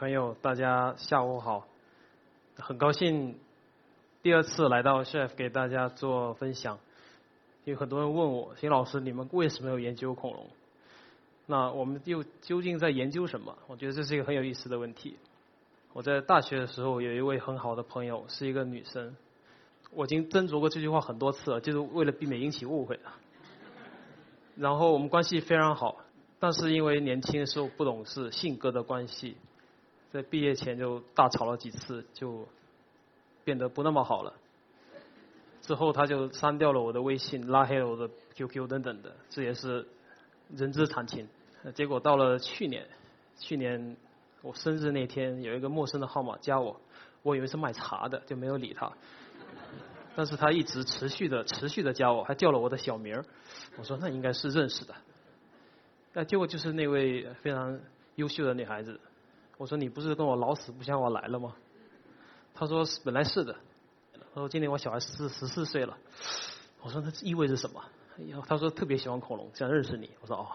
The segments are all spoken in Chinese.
朋友，大家下午好，很高兴第二次来到 Chef 给大家做分享。有很多人问我，邢老师，你们为什么要研究恐龙？那我们又究竟在研究什么？我觉得这是一个很有意思的问题。我在大学的时候有一位很好的朋友，是一个女生。我已经斟酌过这句话很多次了，就是为了避免引起误会。然后我们关系非常好，但是因为年轻的时候不懂事，性格的关系，在毕业前就大吵了几次，就变得不那么好了。之后他就删掉了我的微信，拉黑了我的 QQ 等等的，这也是人之常情。结果到了去年，去年我生日那天，有一个陌生的号码加我，我以为是卖茶的，就没有理他。但是他一直持续的、持续的加我，还叫了我的小名儿。我说那应该是认识的。那结果就是那位非常优秀的女孩子。我说你不是跟我老死不相往来了吗？他说本来是的。他说今年我小孩十十四岁了。我说那意味着什么？他说特别喜欢恐龙，想认识你。我说哦，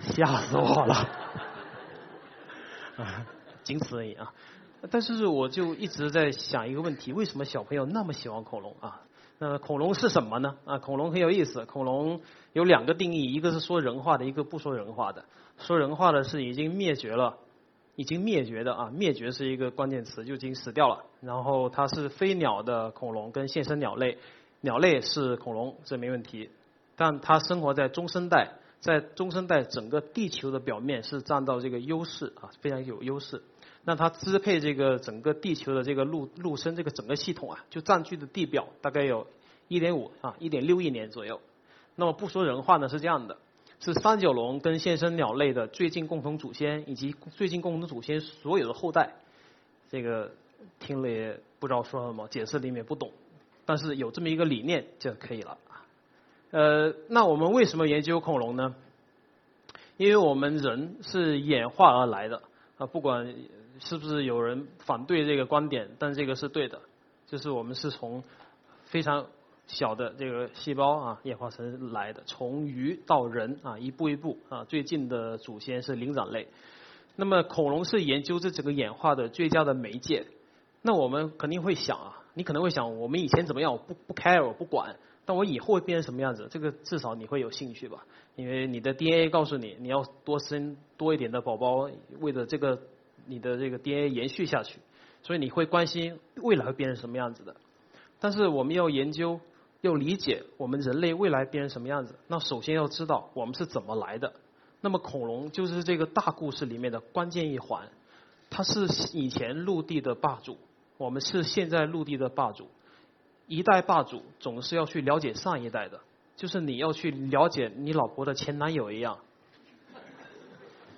吓死我了。啊，仅此而已啊。但是我就一直在想一个问题：为什么小朋友那么喜欢恐龙啊？那恐龙是什么呢？啊，恐龙很有意思。恐龙有两个定义，一个是说人话的，一个不说人话的。说人话的是已经灭绝了，已经灭绝的啊，灭绝是一个关键词，就已经死掉了。然后它是飞鸟的恐龙跟现生鸟类，鸟类是恐龙，这没问题。但它生活在中生代，在中生代整个地球的表面是占到这个优势啊，非常有优势。那它支配这个整个地球的这个陆陆生这个整个系统啊，就占据的地表大概有1.5啊1.6亿年左右。那么不说人话呢是这样的，是三角龙跟现生鸟类的最近共同祖先以及最近共同祖先所有的后代。这个听了也不知道说什么，解释里面不懂，但是有这么一个理念就可以了。呃，那我们为什么研究恐龙呢？因为我们人是演化而来的啊，不管。是不是有人反对这个观点？但这个是对的，就是我们是从非常小的这个细胞啊演化成来的，从鱼到人啊一步一步啊，最近的祖先是灵长类。那么恐龙是研究这整个演化的最佳的媒介。那我们肯定会想啊，你可能会想，我们以前怎么样？我不不 care，我不管。但我以后会变成什么样子？这个至少你会有兴趣吧？因为你的 DNA 告诉你，你要多生多一点的宝宝，为了这个。你的这个 DNA 延续下去，所以你会关心未来会变成什么样子的。但是我们要研究、要理解我们人类未来变成什么样子，那首先要知道我们是怎么来的。那么恐龙就是这个大故事里面的关键一环，它是以前陆地的霸主，我们是现在陆地的霸主。一代霸主总是要去了解上一代的，就是你要去了解你老婆的前男友一样。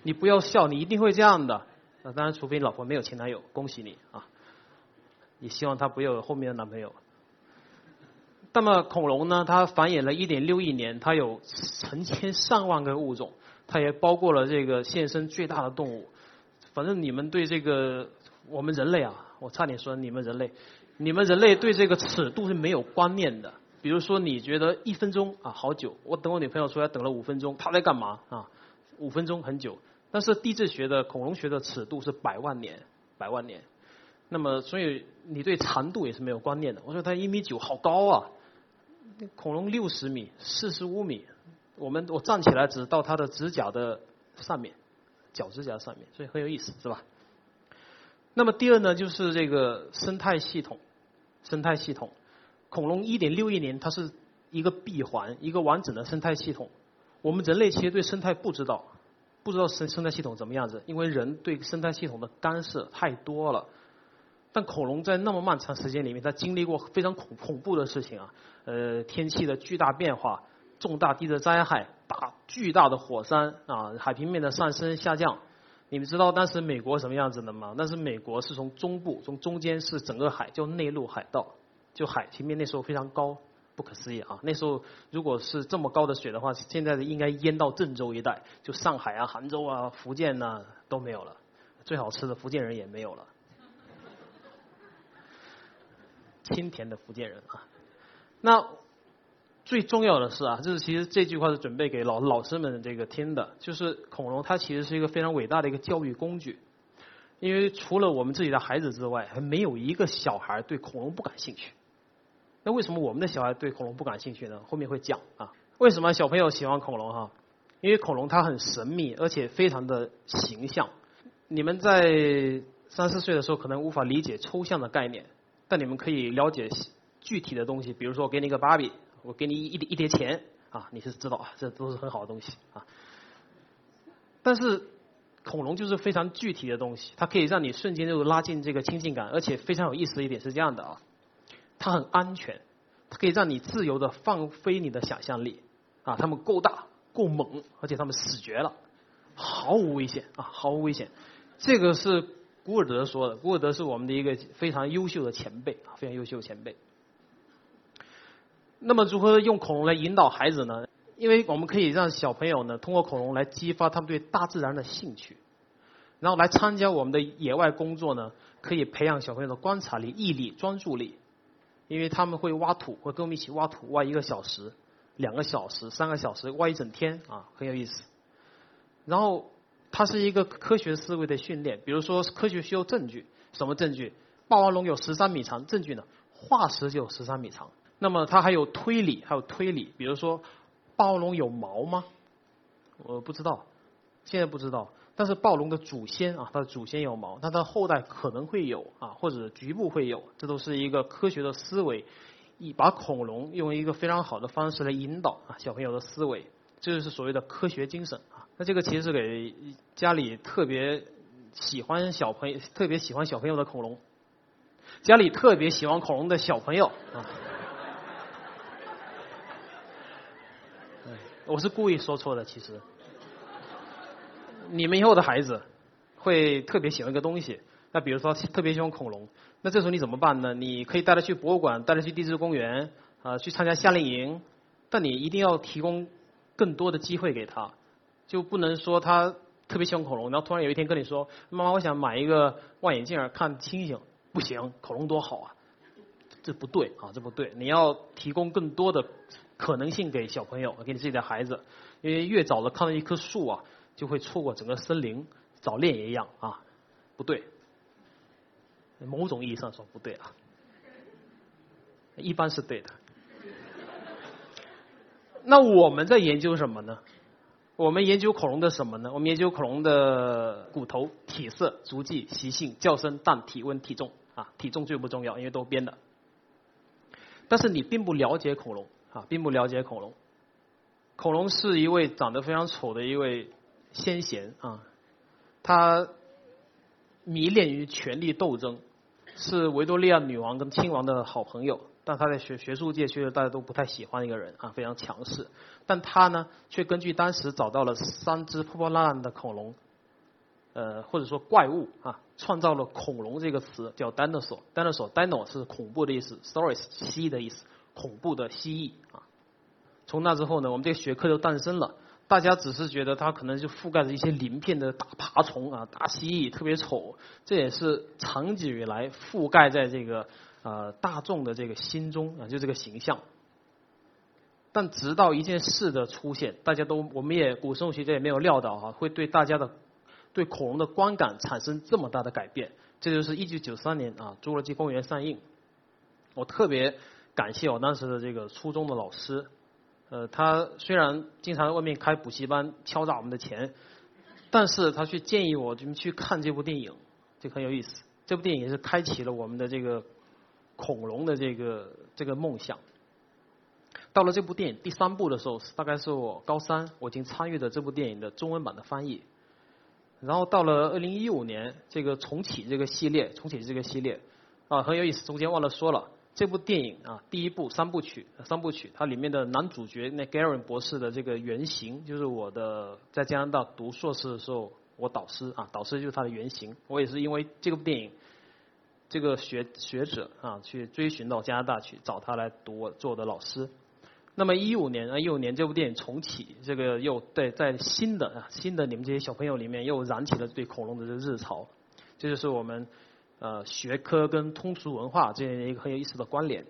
你不要笑，你一定会这样的。那当然，除非你老婆没有前男友，恭喜你啊！也希望她不要有后面的男朋友。那么恐龙呢？它繁衍了1.6亿年，它有成千上万个物种，它也包括了这个现身最大的动物。反正你们对这个我们人类啊，我差点说你们人类，你们人类对这个尺度是没有观念的。比如说，你觉得一分钟啊好久，我等我女朋友出来等了五分钟，她在干嘛啊？五分钟很久。但是地质学的恐龙学的尺度是百万年，百万年。那么，所以你对长度也是没有观念的。我说它一米九，好高啊！恐龙六十米、四十五米，我们我站起来只到它的指甲的上面，脚指甲上面，所以很有意思，是吧？那么第二呢，就是这个生态系统，生态系统，恐龙一点六亿年，它是一个闭环，一个完整的生态系统。我们人类其实对生态不知道。不知道生生态系统怎么样子，因为人对生态系统的干涉太多了。但恐龙在那么漫长时间里面，它经历过非常恐恐怖的事情啊，呃，天气的巨大变化、重大地质灾害、大巨大的火山啊，海平面的上升下降。你们知道当时美国什么样子的吗？那是美国是从中部，从中间是整个海，叫内陆海盗，就海平面那时候非常高，不可思议啊！那时候如果是这么高的水的话，现在的应该淹到郑州一带，就上海啊、杭州啊、福建呐都没有了，最好吃的福建人也没有了，清甜的福建人啊，那。最重要的是啊，就是其实这句话是准备给老老师们这个听的，就是恐龙它其实是一个非常伟大的一个教育工具，因为除了我们自己的孩子之外，还没有一个小孩对恐龙不感兴趣。那为什么我们的小孩对恐龙不感兴趣呢？后面会讲啊，为什么小朋友喜欢恐龙哈？因为恐龙它很神秘，而且非常的形象。你们在三四岁的时候可能无法理解抽象的概念，但你们可以了解具体的东西，比如说我给你一个芭比。我给你一一叠钱啊，你是知道啊，这都是很好的东西啊。但是恐龙就是非常具体的东西，它可以让你瞬间就拉近这个亲近感，而且非常有意思的一点是这样的啊，它很安全，它可以让你自由的放飞你的想象力啊，它们够大够猛，而且它们死绝了，毫无危险啊，毫无危险。这个是古尔德说的，古尔德是我们的一个非常优秀的前辈啊，非常优秀的前辈。那么如何用恐龙来引导孩子呢？因为我们可以让小朋友呢通过恐龙来激发他们对大自然的兴趣，然后来参加我们的野外工作呢，可以培养小朋友的观察力、毅力、专注力。因为他们会挖土，会跟我们一起挖土，挖一个小时、两个小时、三个小时，挖一整天啊，很有意思。然后它是一个科学思维的训练，比如说科学需要证据，什么证据？霸王龙有十三米长，证据呢？化石就有十三米长。那么它还有推理，还有推理，比如说霸王龙有毛吗？我不知道，现在不知道。但是暴龙的祖先啊，它的祖先有毛，那它的后代可能会有啊，或者局部会有，这都是一个科学的思维，以把恐龙用一个非常好的方式来引导啊小朋友的思维，这就是所谓的科学精神。那这个其实是给家里特别喜欢小朋友、特别喜欢小朋友的恐龙，家里特别喜欢恐龙的小朋友啊。我是故意说错的，其实，你们以后的孩子会特别喜欢一个东西，那比如说特别喜欢恐龙，那这时候你怎么办呢？你可以带他去博物馆，带他去地质公园，啊，去参加夏令营，但你一定要提供更多的机会给他，就不能说他特别喜欢恐龙，然后突然有一天跟你说，妈妈，我想买一个望远镜看星星，不行，恐龙多好啊，这不对啊，这不对，你要提供更多的。可能性给小朋友，给你自己的孩子，因为越早的看到一棵树啊，就会错过整个森林。早恋也一样啊，不对，某种意义上说不对啊，一般是对的。那我们在研究什么呢？我们研究恐龙的什么呢？我们研究恐龙的骨头、体色、足迹、习性、叫声、但体温、体重啊，体重最不重要，因为都编的。但是你并不了解恐龙。啊，并不了解恐龙。恐龙是一位长得非常丑的一位先贤啊，他迷恋于权力斗争，是维多利亚女王跟亲王的好朋友，但他在学学术界却是大家都不太喜欢一个人啊，非常强势。但他呢，却根据当时找到了三只破破烂烂的恐龙，呃，或者说怪物啊，创造了恐龙这个词，叫 dinosaur。dinosaur，dino 是恐怖的意思，saurus 蜥蜴的意思。恐怖的蜥蜴啊！从那之后呢，我们这个学科就诞生了。大家只是觉得它可能就覆盖着一些鳞片的大爬虫啊，大蜥蜴特别丑，这也是长久以来覆盖在这个呃大众的这个心中啊，就这个形象。但直到一件事的出现，大家都我们也古生物学家也没有料到哈，会对大家的对恐龙的观感产生这么大的改变。这就是一九九三年啊，《侏罗纪公园》上映，我特别。感谢我当时的这个初中的老师，呃，他虽然经常在外面开补习班敲诈我们的钱，但是他却建议我们去看这部电影，就很有意思。这部电影是开启了我们的这个恐龙的这个这个梦想。到了这部电影第三部的时候，大概是我高三，我已经参与了这部电影的中文版的翻译。然后到了二零一五年，这个重启这个系列，重启这个系列啊，很有意思。中间忘了说了。这部电影啊，第一部三部曲，三部曲，它里面的男主角那 Garen 博士的这个原型，就是我的在加拿大读硕士的时候我导师啊，导师就是他的原型。我也是因为这部电影，这个学学者啊，去追寻到加拿大去找他来读我做我的老师。那么一五年啊，一五年这部电影重启，这个又对在新的啊新的你们这些小朋友里面又燃起了对恐龙的这个热潮。这就是我们呃学科跟通俗文化这样一个很有意思的关联。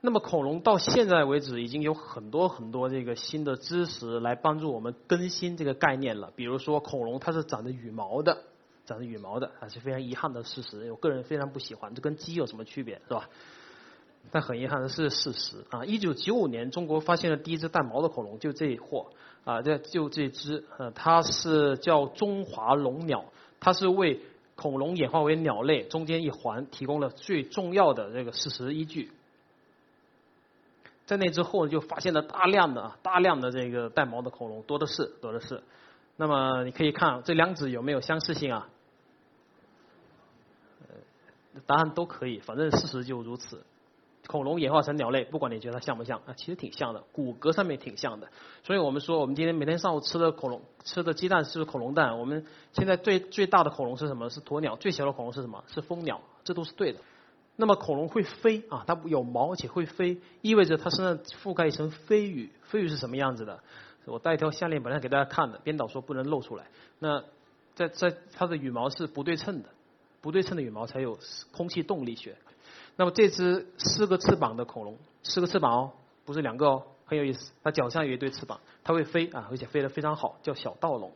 那么恐龙到现在为止已经有很多很多这个新的知识来帮助我们更新这个概念了。比如说恐龙它是长着羽毛的，长着羽毛的，还是非常遗憾的事实。我个人非常不喜欢，这跟鸡有什么区别是吧？但很遗憾的是事实啊！一九九五年中国发现了第一只带毛的恐龙，就这一货啊，这就这只呃，它是叫中华龙鸟，它是为恐龙演化为鸟类中间一环提供了最重要的这个事实依据。在那之后就发现了大量的、大量的这个带毛的恐龙，多的是，多的是。那么你可以看这两者有没有相似性啊？答案都可以，反正事实就如此。恐龙演化成鸟类，不管你觉得它像不像啊，其实挺像的，骨骼上面挺像的。所以我们说，我们今天每天上午吃的恐龙吃的鸡蛋是恐龙蛋。我们现在最最大的恐龙是什么？是鸵鸟。最小的恐龙是什么？是蜂鸟。这都是对的。那么恐龙会飞啊，它有毛且会飞，意味着它身上覆盖一层飞羽。飞羽是什么样子的？我带一条项链本来给大家看的，编导说不能露出来。那在在它的羽毛是不对称的，不对称的羽毛才有空气动力学。那么这只四个翅膀的恐龙，四个翅膀哦，不是两个哦，很有意思。它脚上有一对翅膀，它会飞啊，而且飞得非常好，叫小盗龙。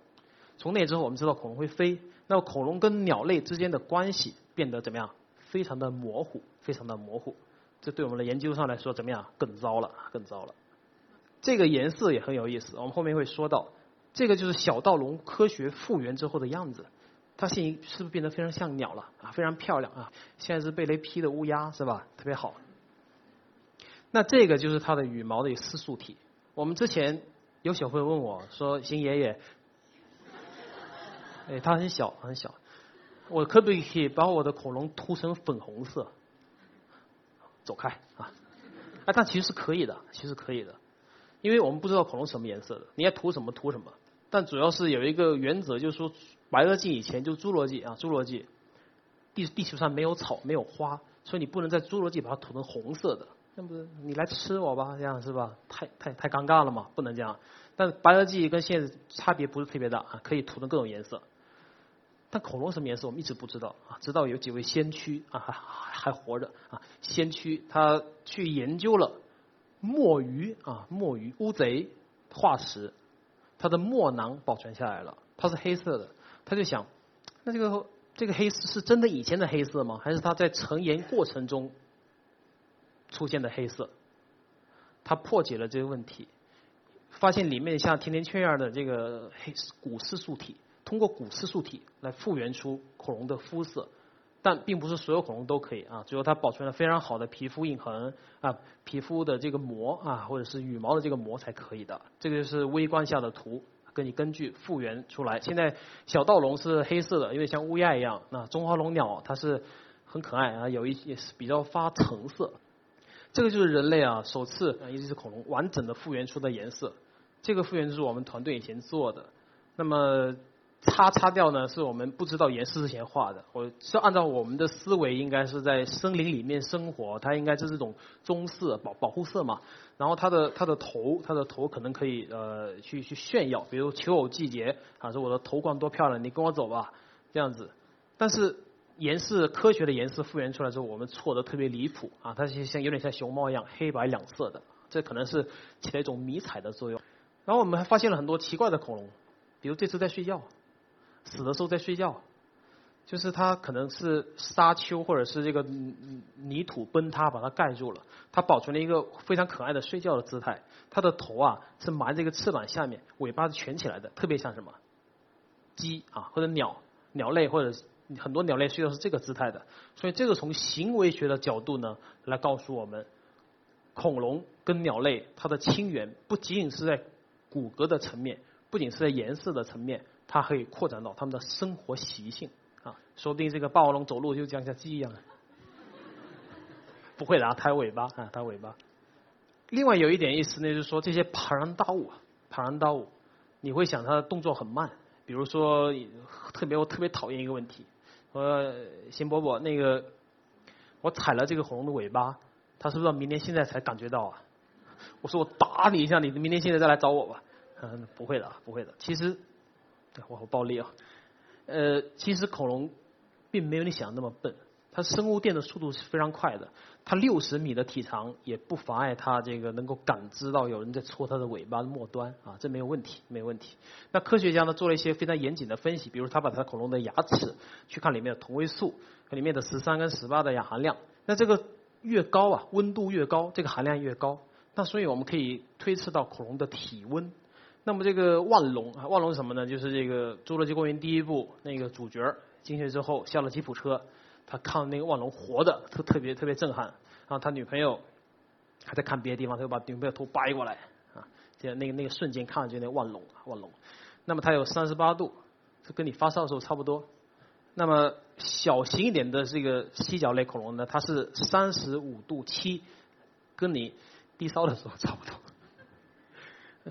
从那之后，我们知道恐龙会飞。那么恐龙跟鸟类之间的关系变得怎么样？非常的模糊，非常的模糊，这对我们的研究上来说怎么样？更糟了，更糟了。这个颜色也很有意思，我们后面会说到。这个就是小盗龙科学复原之后的样子，它现是不是变得非常像鸟了啊？非常漂亮啊！现在是被雷劈的乌鸦是吧？特别好。那这个就是它的羽毛的丝素体。我们之前有小朋友问我说：“邢爷爷，哎，它很小很小。”我可不可以把我的恐龙涂成粉红色？走开啊！啊，但其实是可以的，其实可以的，因为我们不知道恐龙什么颜色的，你爱涂什么涂什么。但主要是有一个原则，就是说白垩纪以前就侏罗纪啊，侏罗纪地地球上没有草没有花，所以你不能在侏罗纪把它涂成红色的，那不是你来吃我吧？这样是吧？太太太尴尬了嘛，不能这样。但白垩纪跟现在差别不是特别大啊，可以涂成各种颜色。但恐龙什么颜色我们一直不知道啊，直到有几位先驱啊还还活着啊，先驱他去研究了墨鱼啊墨鱼乌贼化石，它的墨囊保存下来了，它是黑色的，他就想，那这个这个黑色是真的以前的黑色吗？还是它在成岩过程中出现的黑色？他破解了这个问题，发现里面像甜甜圈样的这个黑骨丝素体。通过骨刺素体来复原出恐龙的肤色，但并不是所有恐龙都可以啊。只有它保存了非常好的皮肤印痕啊，皮肤的这个膜啊，或者是羽毛的这个膜才可以的。这个就是微观下的图，跟你根据复原出来。现在小盗龙是黑色的，因为像乌鸦一样。那中华龙鸟它是很可爱啊，有一也是比较发橙色。这个就是人类啊首次啊一只恐龙完整的复原出的颜色。这个复原是我们团队以前做的。那么。擦擦掉呢，是我们不知道颜色之前画的。我是按照我们的思维，应该是在森林里面生活，它应该是这种棕色保保护色嘛。然后它的它的头，它的头可能可以呃去去炫耀，比如求偶季节啊，说我的头冠多漂亮，你跟我走吧，这样子。但是颜色科学的颜色复原出来之后，我们错的特别离谱啊，它是像有点像熊猫一样黑白两色的，这可能是起了一种迷彩的作用。然后我们还发现了很多奇怪的恐龙，比如这次在睡觉。死的时候在睡觉，就是它可能是沙丘或者是这个泥土崩塌把它盖住了，它保存了一个非常可爱的睡觉的姿态。它的头啊是埋在一个翅膀下面，尾巴是蜷起来的，特别像什么鸡啊或者鸟鸟类或者很多鸟类睡觉是这个姿态的。所以这个从行为学的角度呢来告诉我们，恐龙跟鸟类它的亲缘不仅仅是在骨骼的层面，不仅是在颜色的层面。它可以扩展到他们的生活习性啊，说不定这个霸王龙走路就像像鸡一样，不会的啊，抬尾巴啊，抬尾巴。另外有一点意思呢，就是说这些庞然大物啊，庞然大物，你会想它的动作很慢。比如说，特别我特别讨厌一个问题，说邢伯伯，那个我踩了这个恐龙的尾巴，他是不是明年现在才感觉到啊？我说我打你一下，你明天现在再来找我吧。嗯，不会的，不会的。其实，我好暴力啊。呃，其实恐龙并没有你想的那么笨。它生物电的速度是非常快的，它六十米的体长也不妨碍它这个能够感知到有人在戳它的尾巴的末端啊，这没有问题，没问题。那科学家呢做了一些非常严谨的分析，比如他把它恐龙的牙齿去看里面的同位素和里面的十三跟十八的氧含量，那这个越高啊，温度越高，这个含量越高，那所以我们可以推测到恐龙的体温。那么这个万龙啊，万龙是什么呢？就是这个《侏罗纪公园》第一部那个主角进去之后下了吉普车。他看那个万龙活的，特特别特别震撼。然后他女朋友还在看别的地方，他就把女朋友头掰过来啊，就那个那个瞬间看上去那万龙万龙。那么它有三十八度，是跟你发烧的时候差不多。那么小型一点的这个犀角类恐龙呢，它是三十五度七，跟你低烧的时候差不多，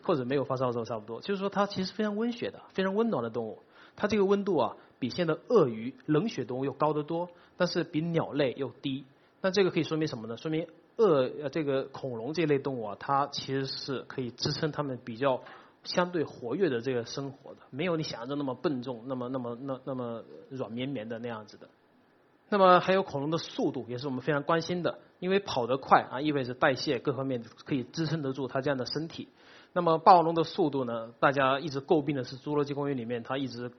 或者没有发烧的时候差不多。就是说它其实非常温血的，非常温暖的动物。它这个温度啊，比现在鳄鱼冷血动物要高得多。但是比鸟类又低，那这个可以说明什么呢？说明鳄呃这个恐龙这类动物啊，它其实是可以支撑它们比较相对活跃的这个生活的，没有你想象中那么笨重，那么那么那那么软绵绵的那样子的。那么还有恐龙的速度也是我们非常关心的，因为跑得快啊，意味着代谢各方面可以支撑得住它这样的身体。那么霸王龙的速度呢？大家一直诟病的是侏罗纪公园里面它一直。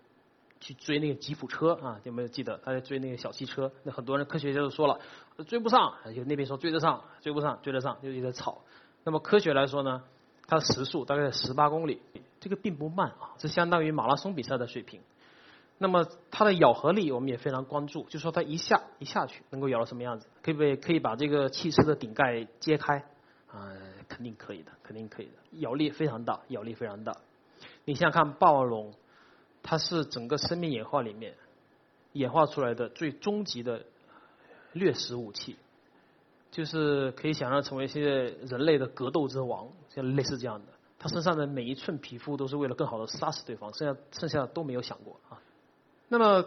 去追那个吉普车啊，有没有记得他在追那个小汽车？那很多人科学家都说了，追不上，就那边说追得上，追不上，追得上，就一直在吵。那么科学来说呢，它的时速大概十八公里，这个并不慢啊，这相当于马拉松比赛的水平。那么它的咬合力我们也非常关注，就说它一下一下去能够咬到什么样子，可不可以可以把这个汽车的顶盖揭开？啊，肯定可以的，肯定可以的，咬力非常大，咬力非常大。你想想看，霸王龙。它是整个生命演化里面演化出来的最终极的掠食武器，就是可以想象成为现在人类的格斗之王，像类似这样的。它身上的每一寸皮肤都是为了更好的杀死对方，剩下剩下的都没有想过啊。那么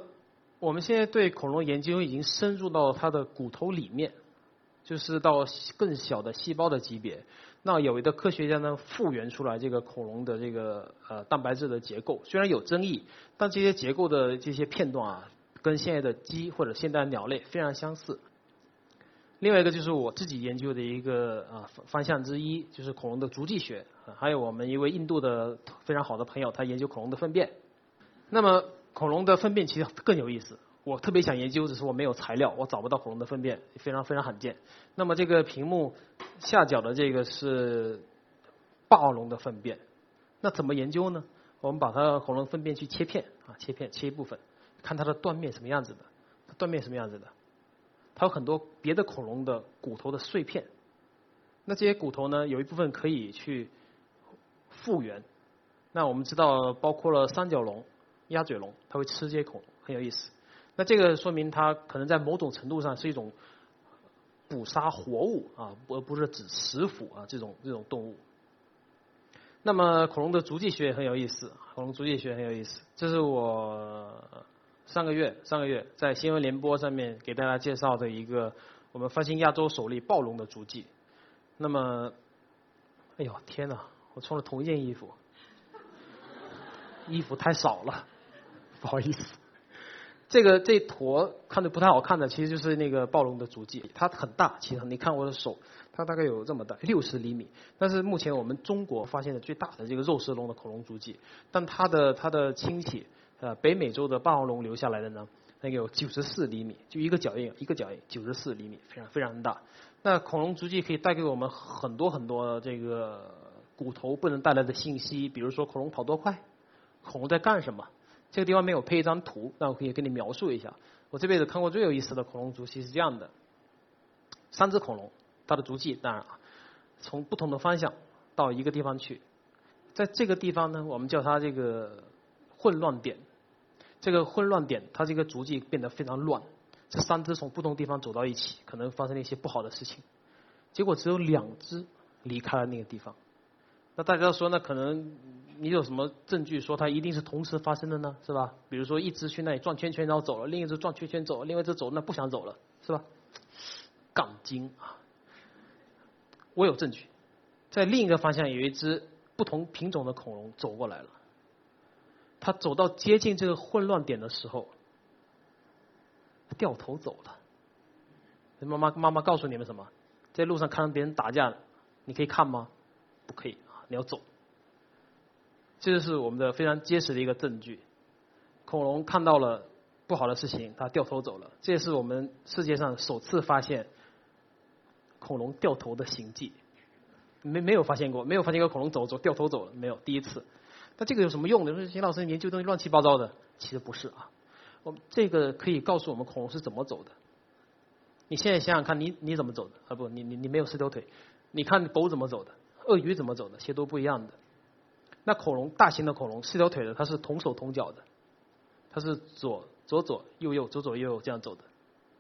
我们现在对恐龙研究已经深入到它的骨头里面，就是到更小的细胞的级别。那有一个科学家呢复原出来这个恐龙的这个呃蛋白质的结构，虽然有争议，但这些结构的这些片段啊，跟现在的鸡或者现代鸟类非常相似。另外一个就是我自己研究的一个啊方向之一，就是恐龙的足迹学，还有我们一位印度的非常好的朋友，他研究恐龙的粪便。那么恐龙的粪便其实更有意思。我特别想研究，只是我没有材料，我找不到恐龙的粪便，非常非常罕见。那么这个屏幕下角的这个是霸王龙的粪便，那怎么研究呢？我们把它恐龙粪便去切片啊，切片切一部分，看它的断面什么样子的，断面什么样子的，它有很多别的恐龙的骨头的碎片，那这些骨头呢，有一部分可以去复原。那我们知道，包括了三角龙、鸭嘴龙，它会吃这些恐龙，很有意思。那这个说明它可能在某种程度上是一种捕杀活物啊，而不是指食腐啊这种这种动物。那么恐龙的足迹学也很有意思，恐龙足迹学很有意思。这是我上个月上个月在新闻联播上面给大家介绍的一个我们发现亚洲首例暴龙的足迹。那么，哎呦天哪，我穿了同一件衣服，衣服太少了，不好意思。这个这坨看着不太好看的，其实就是那个暴龙的足迹。它很大，其实你看我的手，它大概有这么大，六十厘米。但是目前我们中国发现的最大的这个肉食龙的恐龙足迹，但它的它的亲戚，呃，北美洲的霸王龙留下来的呢，那个有九十四厘米，就一个脚印，一个脚印，九十四厘米，非常非常大。那恐龙足迹可以带给我们很多很多这个骨头不能带来的信息，比如说恐龙跑多快，恐龙在干什么。这个地方没有配一张图，那我可以跟你描述一下。我这辈子看过最有意思的恐龙足迹是这样的：三只恐龙，它的足迹当然，从不同的方向到一个地方去，在这个地方呢，我们叫它这个混乱点。这个混乱点，它这个足迹变得非常乱。这三只从不同地方走到一起，可能发生了一些不好的事情。结果只有两只离开了那个地方。那大家说，那可能你有什么证据说它一定是同时发生的呢？是吧？比如说一只去那里转圈圈然后走了，另一只转圈圈走了，另外一只走那不想走了，是吧？杠精啊！我有证据，在另一个方向有一只不同品种的恐龙走过来了。它走到接近这个混乱点的时候，掉头走了。妈妈妈妈告诉你们什么？在路上看到别人打架，你可以看吗？不可以啊，你要走。这就是我们的非常结实的一个证据。恐龙看到了不好的事情，它掉头走了。这也是我们世界上首次发现恐龙掉头的行迹。没没有发现过，没有发现过恐龙走走掉头走了，没有，第一次。那这个有什么用呢？说邢老师研究东西乱七八糟的，其实不是啊。我这个可以告诉我们恐龙是怎么走的。你现在想想看，你你怎么走的？啊不，你你你没有四条腿。你看狗怎么走的？鳄鱼怎么走的？其实都不一样的。那恐龙，大型的恐龙，四条腿的，它是同手同脚的，它是左左左右右左左右右这样走的，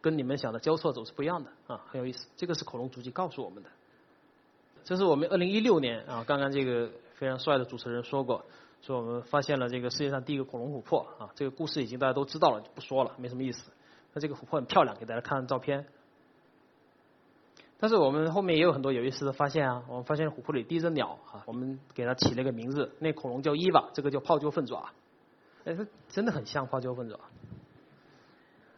跟你们想的交错走是不一样的啊，很有意思。这个是恐龙足迹告诉我们的。这是我们二零一六年啊，刚刚这个非常帅的主持人说过，说我们发现了这个世界上第一个恐龙琥珀啊，这个故事已经大家都知道了，就不说了，没什么意思。那这个琥珀很漂亮，给大家看看照片。但是我们后面也有很多有意思的发现啊！我们发现琥珀里第一只鸟啊，我们给它起了个名字，那恐龙叫伊娃，这个叫泡椒凤爪。哎，它真的很像泡椒凤爪，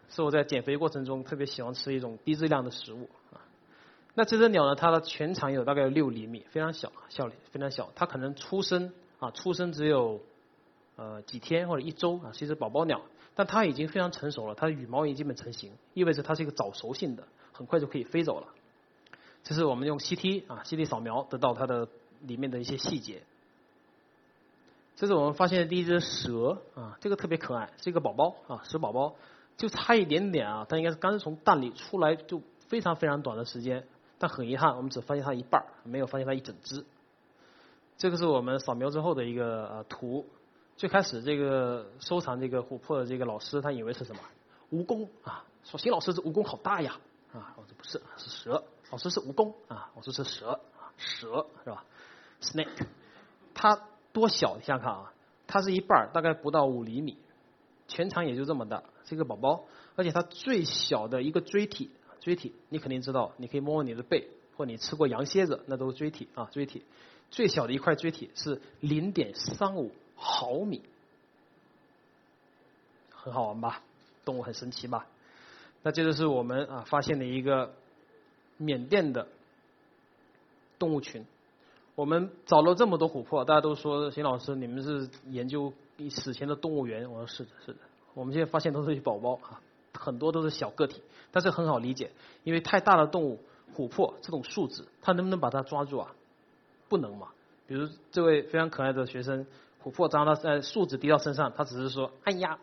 是我在减肥过程中特别喜欢吃一种低质量的食物啊。那这只鸟呢，它的全长有大概有六厘米，非常小，小非常小。它可能出生啊，出生只有呃几天或者一周啊，是一只宝宝鸟，但它已经非常成熟了，它的羽毛已经基本成型，意味着它是一个早熟性的，很快就可以飞走了。这是我们用 CT 啊，CT 扫描得到它的里面的一些细节。这是我们发现的第一只蛇啊，这个特别可爱，是一个宝宝啊，蛇宝宝，就差一点点啊，它应该是刚从蛋里出来，就非常非常短的时间，但很遗憾，我们只发现它一半没有发现它一整只。这个是我们扫描之后的一个呃图。最开始这个收藏这个琥珀的这个老师，他以为是什么？蜈蚣啊，说邢老师这蜈蚣好大呀啊，我说不是，是蛇。老师是蜈蚣啊，我说是蛇啊，蛇是吧？Snake，它多小？你想想看啊，它是一半大概不到五厘米，全长也就这么大，是一个宝宝。而且它最小的一个锥体，锥体你肯定知道，你可以摸摸你的背，或你吃过羊蝎子，那都是锥体啊，锥体。最小的一块锥体是零点三五毫米，很好玩吧？动物很神奇吧？那这就是我们啊发现的一个。缅甸的动物群，我们找了这么多琥珀，大家都说邢老师，你们是研究史前的动物园。我说是的，是的。我们现在发现都是一些宝宝啊，很多都是小个体，但是很好理解，因为太大的动物，琥珀这种树脂，它能不能把它抓住啊？不能嘛。比如这位非常可爱的学生，琥珀粘到呃树脂滴到身上，他只是说哎呀，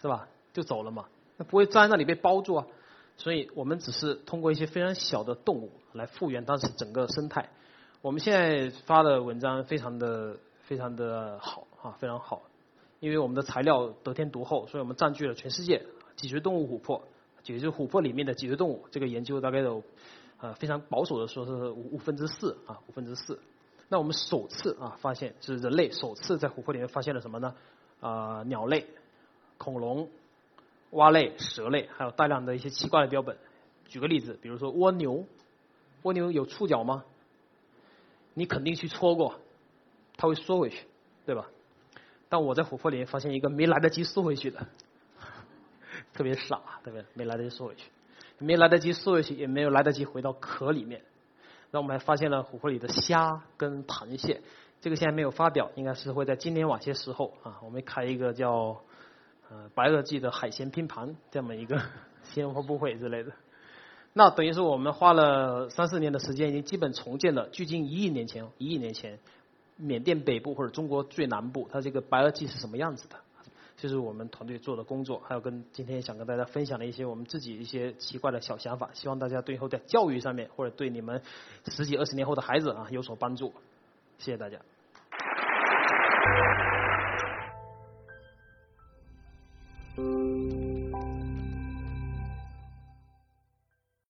是吧？就走了嘛，那不会粘在那里被包住啊。所以我们只是通过一些非常小的动物来复原当时整个生态。我们现在发的文章非常的非常的好啊，非常好，因为我们的材料得天独厚，所以我们占据了全世界脊椎动物琥珀，也就琥珀里面的脊椎动物。这个研究大概有呃非常保守的说是五五分之四啊五分之四。那我们首次啊发现是人类首次在琥珀里面发现了什么呢？啊鸟类、恐龙。蛙类、蛇类，还有大量的一些奇怪的标本。举个例子，比如说蜗牛，蜗牛有触角吗？你肯定去戳过，它会缩回去，对吧？但我在琥珀里面发现一个没来得及缩回去的，特别傻，对不对？没来得及缩回去，没来得及缩回去，也没有来得及回到壳里面。那我们还发现了琥珀里的虾跟螃蟹，这个现在没有发表，应该是会在今年晚些时候啊，我们开一个叫。呃，白垩纪的海鲜拼盘这么一个新闻发布会之类的，那等于是我们花了三四年的时间，已经基本重建了距今一亿年前，一亿年前缅甸北部或者中国最南部，它这个白垩纪是什么样子的？这是我们团队做的工作，还有跟今天想跟大家分享的一些我们自己一些奇怪的小想法，希望大家对以后在教育上面或者对你们十几二十年后的孩子啊有所帮助。谢谢大家。